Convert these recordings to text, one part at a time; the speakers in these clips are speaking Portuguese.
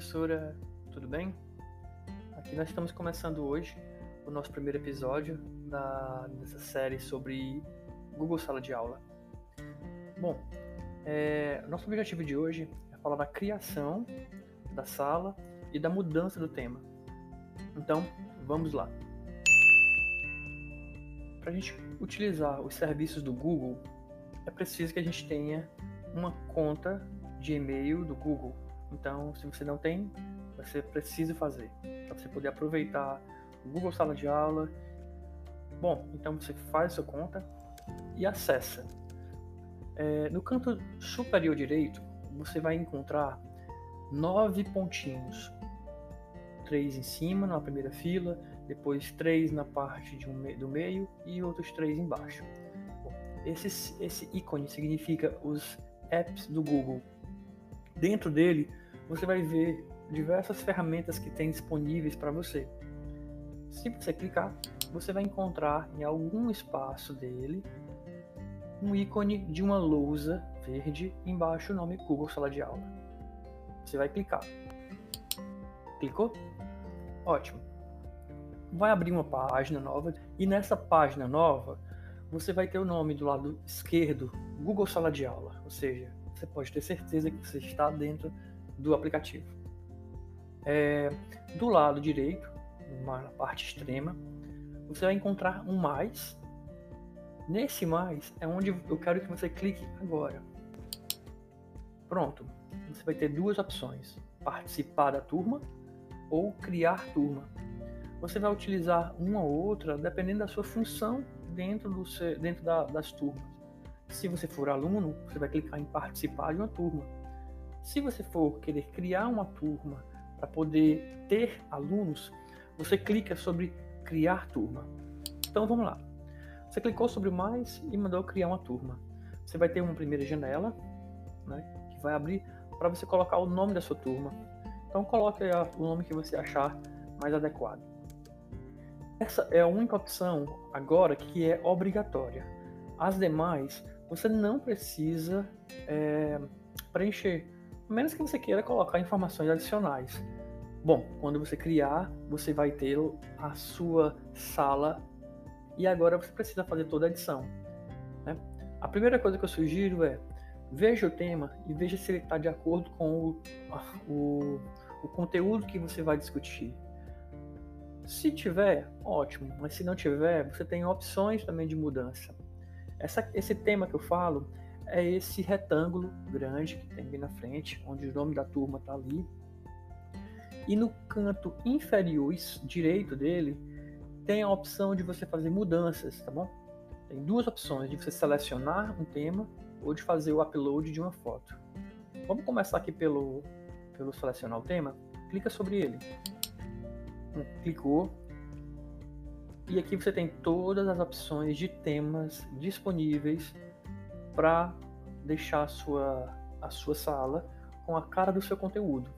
professora, tudo bem? Aqui nós estamos começando hoje o nosso primeiro episódio da, dessa série sobre Google Sala de Aula. Bom, é, nosso objetivo de hoje é falar da criação da sala e da mudança do tema. Então, vamos lá. Para a gente utilizar os serviços do Google, é preciso que a gente tenha uma conta de e-mail do Google. Então, se você não tem, você precisa fazer para você poder aproveitar o Google Sala de Aula. Bom, então você faz sua conta e acessa. É, no canto superior direito, você vai encontrar nove pontinhos. Três em cima, na primeira fila, depois três na parte de um, do meio e outros três embaixo. Bom, esse, esse ícone significa os apps do Google. Dentro dele, você vai ver diversas ferramentas que tem disponíveis para você. Se você clicar, você vai encontrar em algum espaço dele um ícone de uma lousa verde embaixo o nome Google Sala de Aula. Você vai clicar. Clicou? Ótimo. Vai abrir uma página nova e nessa página nova você vai ter o nome do lado esquerdo Google Sala de Aula, ou seja, você pode ter certeza que você está dentro do aplicativo. É, do lado direito, na parte extrema, você vai encontrar um mais. Nesse mais é onde eu quero que você clique agora. Pronto. Você vai ter duas opções: participar da turma ou criar turma. Você vai utilizar uma ou outra dependendo da sua função dentro, do, dentro da, das turmas. Se você for aluno, você vai clicar em participar de uma turma. Se você for querer criar uma turma para poder ter alunos, você clica sobre criar turma. Então vamos lá. Você clicou sobre mais e mandou criar uma turma. Você vai ter uma primeira janela, né, que vai abrir para você colocar o nome da sua turma. Então coloque o nome que você achar mais adequado. Essa é a única opção agora que é obrigatória. As demais você não precisa é, preencher, a menos que você queira colocar informações adicionais. Bom, quando você criar, você vai ter a sua sala e agora você precisa fazer toda a edição. Né? A primeira coisa que eu sugiro é veja o tema e veja se ele está de acordo com o, o, o conteúdo que você vai discutir. Se tiver, ótimo, mas se não tiver, você tem opções também de mudança. Essa, esse tema que eu falo é esse retângulo grande que tem bem na frente, onde o nome da turma está ali. E no canto inferior direito dele tem a opção de você fazer mudanças, tá bom? Tem duas opções, de você selecionar um tema ou de fazer o upload de uma foto. Vamos começar aqui pelo, pelo selecionar o tema. Clica sobre ele. Hum, clicou, e aqui você tem todas as opções de temas disponíveis para deixar a sua, a sua sala com a cara do seu conteúdo.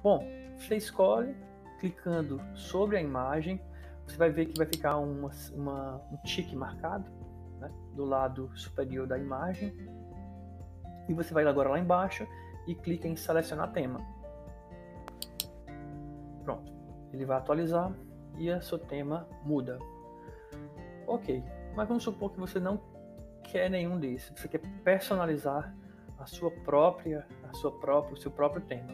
Bom, você escolhe clicando sobre a imagem, você vai ver que vai ficar uma, uma, um tique marcado né, do lado superior da imagem. E você vai agora lá embaixo e clica em selecionar tema. Pronto, ele vai atualizar e o seu tema muda. Ok, mas vamos supor que você não quer nenhum desses, você quer personalizar a sua própria, a sua própria, o seu próprio tema.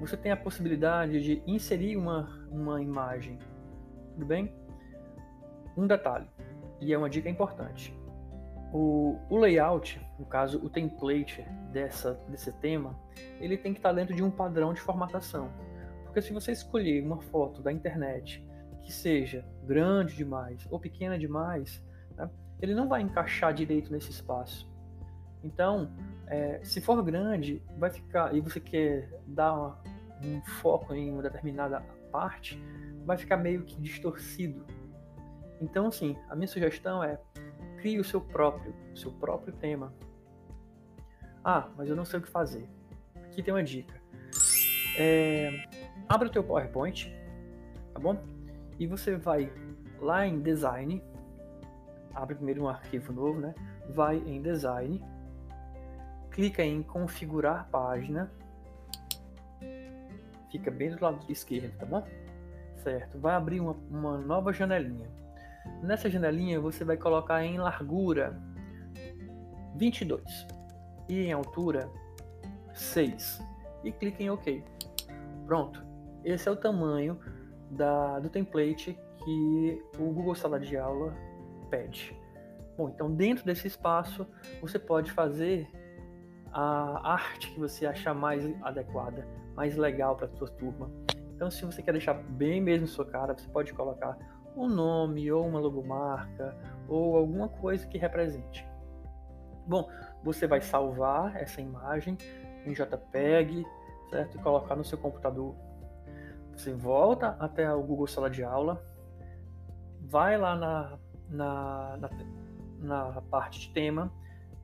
Você tem a possibilidade de inserir uma, uma imagem, tudo bem? Um detalhe, e é uma dica importante. O, o layout, no caso o template dessa, desse tema, ele tem que estar dentro de um padrão de formatação. Porque se você escolher uma foto da internet que seja grande demais ou pequena demais, né, ele não vai encaixar direito nesse espaço. Então, é, se for grande, vai ficar e você quer dar um foco em uma determinada parte, vai ficar meio que distorcido. Então, assim, a minha sugestão é crie o seu próprio, o seu próprio tema. Ah, mas eu não sei o que fazer. Aqui tem uma dica. É, abra o teu PowerPoint, tá bom? E você vai lá em Design, abre primeiro um arquivo novo, né? Vai em Design, clica em Configurar página, fica bem do lado esquerdo, tá bom? Certo, vai abrir uma, uma nova janelinha. Nessa janelinha você vai colocar em largura 22 e em altura 6 e clique em OK. Pronto, esse é o tamanho da, do template que o Google Sala de Aula pede. Bom, então dentro desse espaço você pode fazer a arte que você achar mais adequada, mais legal para sua turma. Então, se você quer deixar bem mesmo sua cara, você pode colocar um nome ou uma logomarca ou alguma coisa que represente. Bom, você vai salvar essa imagem em JPEG, certo? E colocar no seu computador. Você volta até o Google Sala de Aula, vai lá na, na, na, na parte de tema,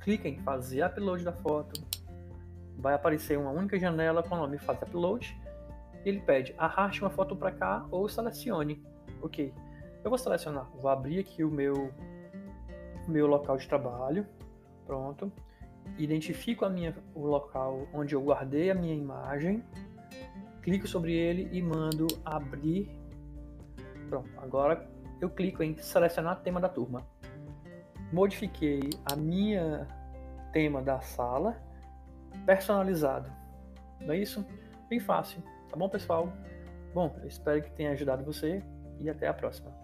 clica em fazer upload da foto, vai aparecer uma única janela com o nome faz upload, ele pede arraste uma foto para cá ou selecione. Ok, eu vou selecionar, vou abrir aqui o meu, meu local de trabalho, pronto, identifico a minha, o local onde eu guardei a minha imagem, clico sobre ele e mando abrir. Pronto, agora eu clico em selecionar tema da turma. Modifiquei a minha tema da sala personalizado. Não é isso? Bem fácil, tá bom, pessoal? Bom, eu espero que tenha ajudado você e até a próxima.